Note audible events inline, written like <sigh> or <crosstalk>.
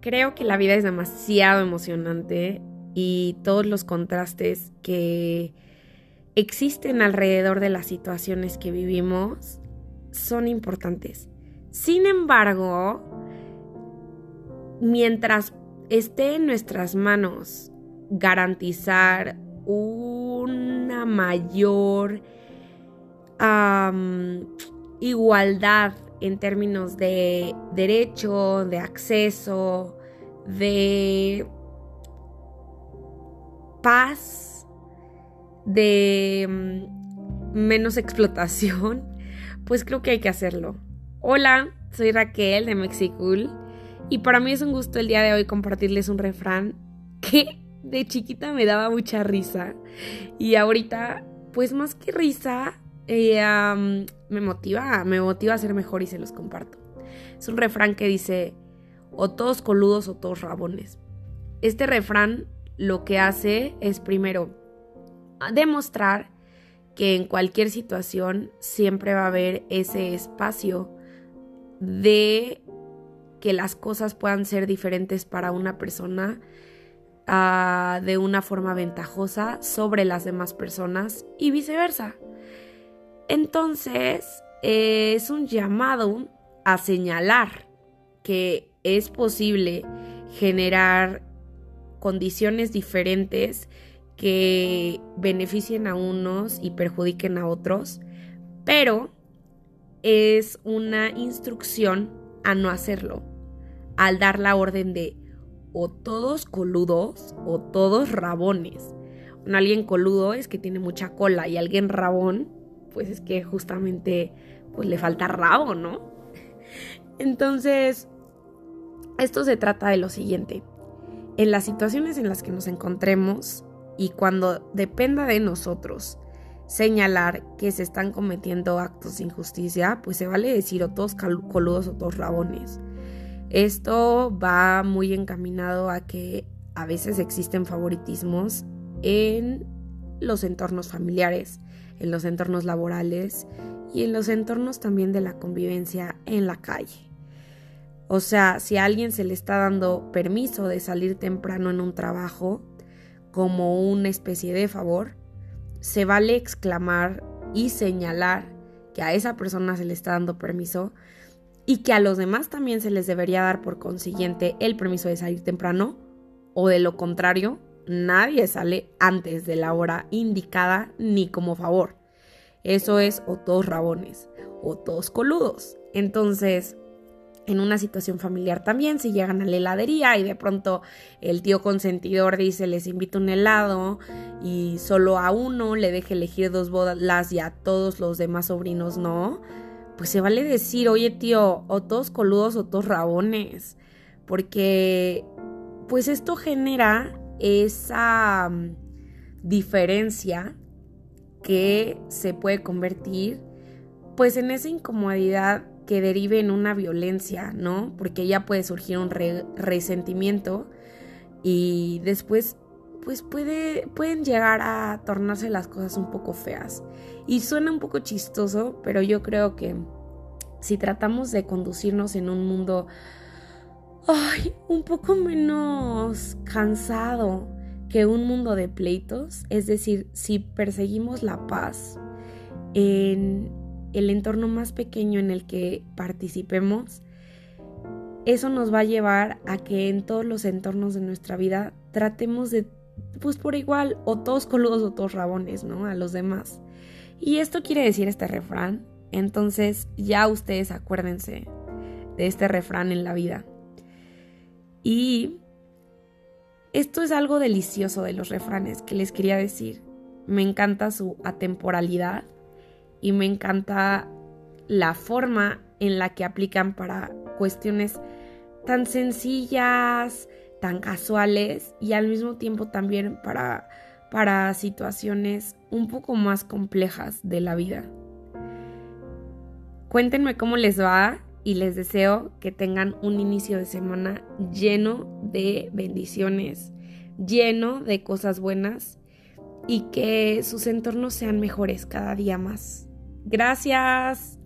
creo que la vida es demasiado emocionante y todos los contrastes que existen alrededor de las situaciones que vivimos son importantes. Sin embargo, mientras esté en nuestras manos garantizar una mayor igualdad en términos de derecho, de acceso, de paz, de mm, menos explotación, <laughs> pues creo que hay que hacerlo. Hola, soy Raquel de Mexicool y para mí es un gusto el día de hoy compartirles un refrán que de chiquita me daba mucha risa y ahorita pues más que risa me motiva, me motiva a ser mejor y se los comparto. Es un refrán que dice o todos coludos o todos rabones. Este refrán lo que hace es primero demostrar que en cualquier situación siempre va a haber ese espacio de que las cosas puedan ser diferentes para una persona ah, de una forma ventajosa sobre las demás personas y viceversa. Entonces, es un llamado a señalar que es posible generar condiciones diferentes que beneficien a unos y perjudiquen a otros, pero es una instrucción a no hacerlo, al dar la orden de o todos coludos o todos rabones. Un alguien coludo es que tiene mucha cola y alguien rabón, pues es que justamente pues le falta rabo, ¿no? Entonces, esto se trata de lo siguiente en las situaciones en las que nos encontremos y cuando dependa de nosotros señalar que se están cometiendo actos de injusticia, pues se vale decir o todos coludos o todos rabones. Esto va muy encaminado a que a veces existen favoritismos en los entornos familiares, en los entornos laborales y en los entornos también de la convivencia en la calle. O sea, si a alguien se le está dando permiso de salir temprano en un trabajo como una especie de favor, se vale exclamar y señalar que a esa persona se le está dando permiso y que a los demás también se les debería dar por consiguiente el permiso de salir temprano o de lo contrario, nadie sale antes de la hora indicada ni como favor. Eso es o todos rabones o todos coludos. Entonces, en una situación familiar también, si llegan a la heladería y de pronto el tío consentidor dice les invito un helado y solo a uno le deje elegir dos bolas y a todos los demás sobrinos no, pues se vale decir, oye tío, o todos coludos o todos rabones, porque pues esto genera esa mm, diferencia que se puede convertir pues en esa incomodidad que derive en una violencia, ¿no? Porque ya puede surgir un resentimiento y después pues puede, pueden llegar a tornarse las cosas un poco feas. Y suena un poco chistoso, pero yo creo que si tratamos de conducirnos en un mundo ay, un poco menos cansado que un mundo de pleitos, es decir, si perseguimos la paz en el entorno más pequeño en el que participemos, eso nos va a llevar a que en todos los entornos de nuestra vida tratemos de, pues por igual, o todos coludos o todos rabones, ¿no? A los demás. Y esto quiere decir este refrán. Entonces ya ustedes acuérdense de este refrán en la vida. Y esto es algo delicioso de los refranes que les quería decir. Me encanta su atemporalidad y me encanta la forma en la que aplican para cuestiones tan sencillas, tan casuales y al mismo tiempo también para, para situaciones un poco más complejas de la vida. Cuéntenme cómo les va y les deseo que tengan un inicio de semana lleno de bendiciones, lleno de cosas buenas y que sus entornos sean mejores cada día más. Gracias.